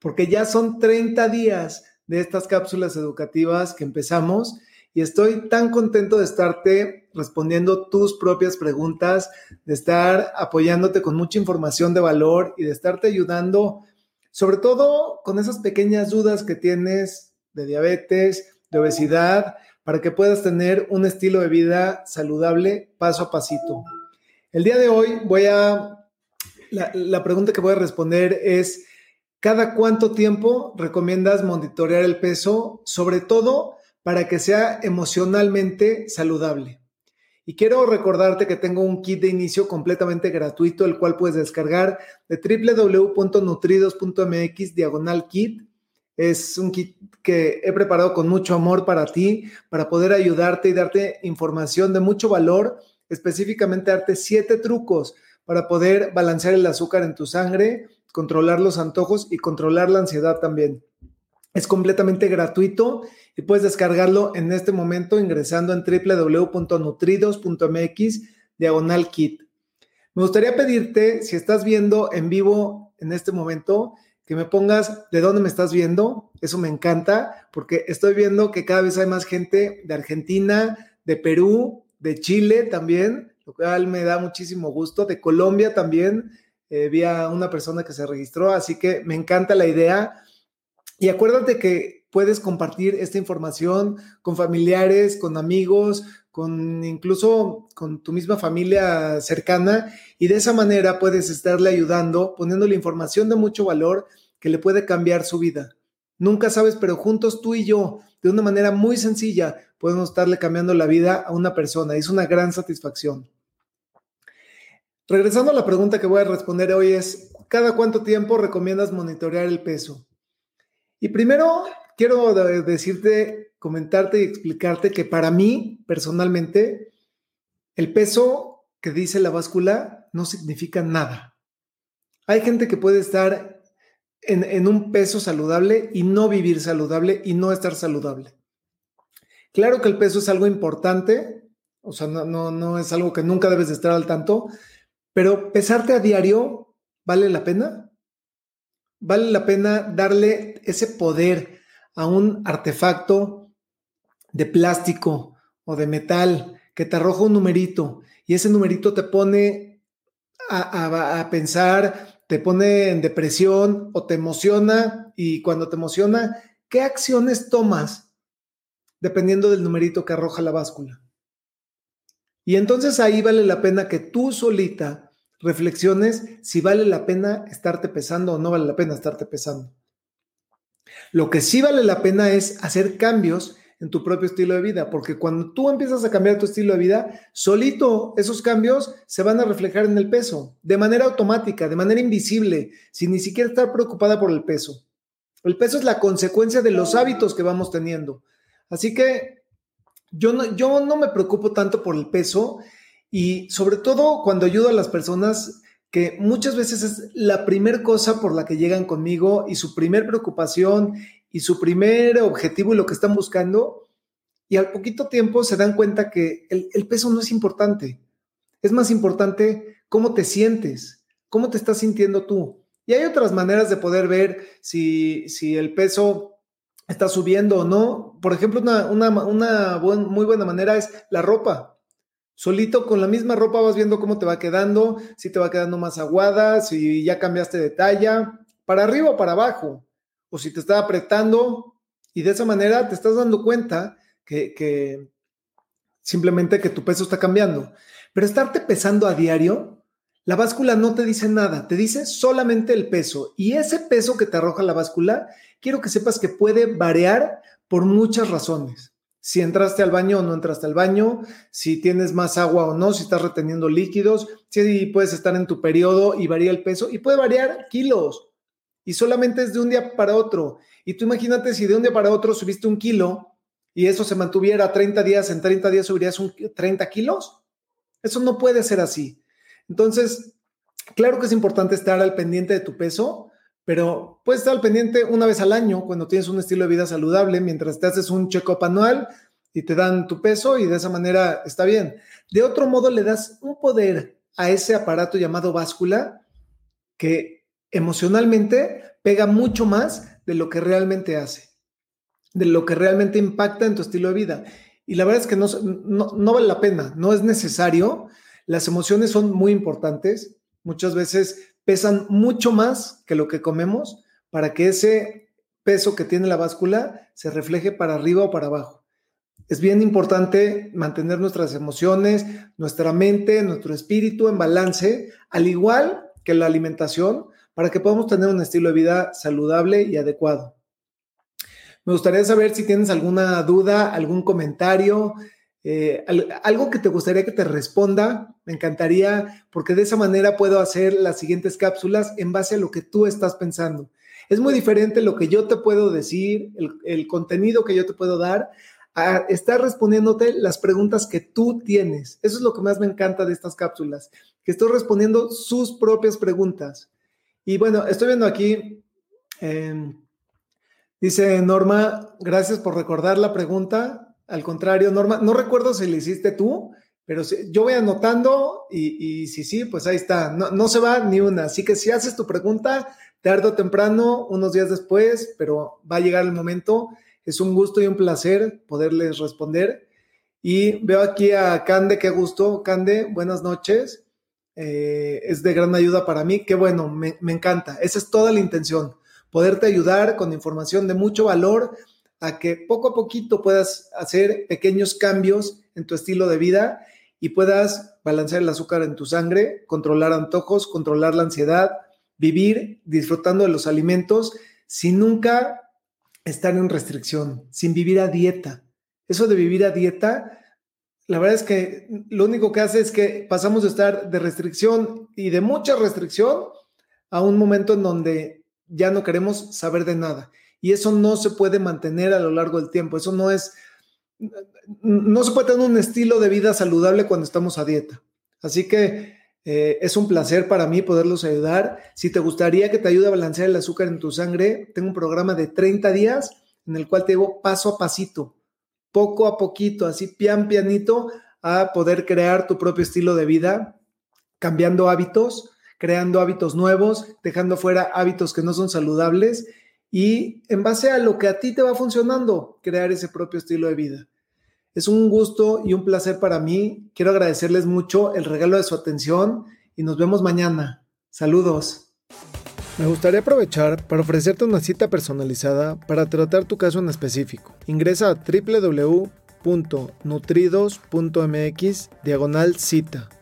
porque ya son 30 días de estas cápsulas educativas que empezamos y estoy tan contento de estarte respondiendo tus propias preguntas, de estar apoyándote con mucha información de valor y de estarte ayudando, sobre todo con esas pequeñas dudas que tienes de diabetes, de obesidad, para que puedas tener un estilo de vida saludable paso a pasito. El día de hoy voy a, la, la pregunta que voy a responder es, ¿Cada cuánto tiempo recomiendas monitorear el peso, sobre todo para que sea emocionalmente saludable? Y quiero recordarte que tengo un kit de inicio completamente gratuito, el cual puedes descargar de www.nutridos.mx diagonal kit. Es un kit que he preparado con mucho amor para ti, para poder ayudarte y darte información de mucho valor, específicamente darte siete trucos para poder balancear el azúcar en tu sangre controlar los antojos y controlar la ansiedad también. Es completamente gratuito y puedes descargarlo en este momento ingresando en www.nutridos.mx diagonal kit. Me gustaría pedirte, si estás viendo en vivo en este momento, que me pongas de dónde me estás viendo. Eso me encanta porque estoy viendo que cada vez hay más gente de Argentina, de Perú, de Chile también, lo cual me da muchísimo gusto, de Colombia también eh, una persona que se registró, así que me encanta la idea. Y acuérdate que puedes compartir esta información con familiares, con amigos, con incluso con tu misma familia cercana y de esa manera puedes estarle ayudando, poniéndole información de mucho valor que le puede cambiar su vida. Nunca sabes, pero juntos tú y yo, de una manera muy sencilla, podemos estarle cambiando la vida a una persona. Es una gran satisfacción. Regresando a la pregunta que voy a responder hoy es, ¿cada cuánto tiempo recomiendas monitorear el peso? Y primero quiero decirte, comentarte y explicarte que para mí, personalmente, el peso que dice la báscula no significa nada. Hay gente que puede estar en, un peso saludable y no vivir saludable y no estar saludable. Claro que el peso es algo importante, o sea, no, no, no es algo que nunca debes de estar al tanto, pero pesarte a diario, ¿vale la pena? ¿Vale la pena darle ese poder a un artefacto de plástico o de metal que te arroja un numerito y ese numerito te pone a, pensar, te pone en depresión o te emociona y cuando te emociona, ¿qué acciones tomas dependiendo del numerito que arroja la báscula? Y entonces ahí vale la pena que tú solita reflexiones si vale la pena estarte pesando o no vale la pena estarte pesando. Lo que sí vale la pena es hacer cambios en tu propio estilo de vida, porque cuando tú empiezas a cambiar tu estilo de vida, solito esos cambios se van a reflejar en el peso, de manera automática, de manera invisible, sin ni siquiera estar preocupada por el peso. El peso es la consecuencia de los hábitos que vamos teniendo. Así que yo no, yo no me preocupo tanto por el peso y sobre todo cuando ayudo a las personas que muchas veces es la primera cosa por la que llegan conmigo y su primer preocupación y su primer objetivo y lo que están buscando, y al poquito tiempo se dan cuenta que el, el, peso no es importante. Es más importante cómo te sientes, cómo te estás sintiendo tú. Y hay otras maneras de poder ver si, si el peso está subiendo o no. Por ejemplo, una, muy buena manera es la ropa. Solito con la misma ropa vas viendo cómo te va quedando, si te va quedando más aguada, si ya cambiaste de talla, para arriba o para abajo, o si te está apretando y de esa manera te estás dando cuenta que, que simplemente que tu peso está cambiando. Pero estarte pesando a diario, la báscula no te dice nada, te dice solamente el peso y ese peso que te arroja la báscula quiero que sepas que puede variar por muchas razones. Si entraste al baño o no entraste al baño, si tienes más agua o no, si estás reteniendo líquidos, si puedes estar en tu periodo y varía el peso y puede variar kilos. y solamente es de un día para otro. Y tú imagínate si de un día para otro subiste un kilo y eso se mantuviera 30 días, en 30 días subirías un 30 kilos. Eso no puede ser así. Entonces, claro que es importante estar al pendiente de tu peso, pero puedes estar al pendiente una vez al año cuando tienes un estilo de vida saludable, mientras te haces un check-up anual y te dan tu peso y de esa manera está bien. De otro modo, le das un poder a ese aparato llamado báscula que emocionalmente pega mucho más de lo que realmente hace, de lo que realmente impacta en tu estilo de vida. Y la verdad es que no, no, vale la pena, no es necesario. Las emociones son muy importantes, muchas veces pesan mucho más que lo que comemos para que ese peso que tiene la báscula se refleje para arriba o para abajo. Es bien importante mantener nuestras emociones, nuestra mente, nuestro espíritu en balance, al igual que la alimentación, para que podamos tener un estilo de vida saludable y adecuado. Me gustaría saber si tienes alguna duda, algún comentario, eh, algo que te gustaría que te responda. Me encantaría, porque de esa manera puedo hacer las siguientes cápsulas en base a lo que tú estás pensando. Es muy diferente lo que yo te puedo decir, el, contenido que yo te puedo dar, a estar respondiéndote las preguntas que tú tienes. Eso es lo que más me encanta de estas cápsulas, que estoy respondiendo sus propias preguntas. Y bueno, estoy viendo aquí, em, dice Norma, gracias por recordar la pregunta. Al contrario, Norma, no recuerdo si le hiciste tú, pero yo voy anotando y, si sí, pues ahí está. No, no, se va ni una. Así que si haces tu pregunta, tarde o temprano, unos días después, pero va a llegar el momento. Es un gusto y un placer poderles responder. Y veo aquí a Cande, qué gusto. Cande, buenas noches. Eh, es de gran ayuda para mí. Qué bueno, me, me encanta. Esa es toda la intención, poderte ayudar con información de mucho valor a que poco a poquito puedas hacer pequeños cambios en tu estilo de vida y puedas balancear el azúcar en tu sangre, controlar antojos, controlar la ansiedad, vivir disfrutando de los alimentos sin nunca estar en restricción, sin vivir a dieta. Eso de vivir a dieta la verdad es que lo único que hace es que pasamos de estar de restricción y de mucha restricción a un momento en donde ya no queremos saber de nada. Y eso no se puede mantener a lo largo del tiempo. Eso no es, no se puede tener un estilo de vida saludable cuando estamos a dieta. Así que eh, es un placer para mí poderlos ayudar. Si te gustaría que te ayude a balancear el azúcar en tu sangre, tengo un programa de 30 días en el cual te llevo paso a pasito poco a poquito, así pian pianito, a poder crear tu propio estilo de vida, cambiando hábitos, creando hábitos nuevos, dejando fuera hábitos que no son saludables y en base a lo que a ti te va funcionando, crear ese propio estilo de vida. Es un gusto y un placer para mí. Quiero agradecerles mucho el regalo de su atención y nos vemos mañana. Saludos. Me gustaría aprovechar para ofrecerte una cita personalizada para tratar tu caso en específico. Ingresa a www.nutridos.mx diagonal cita.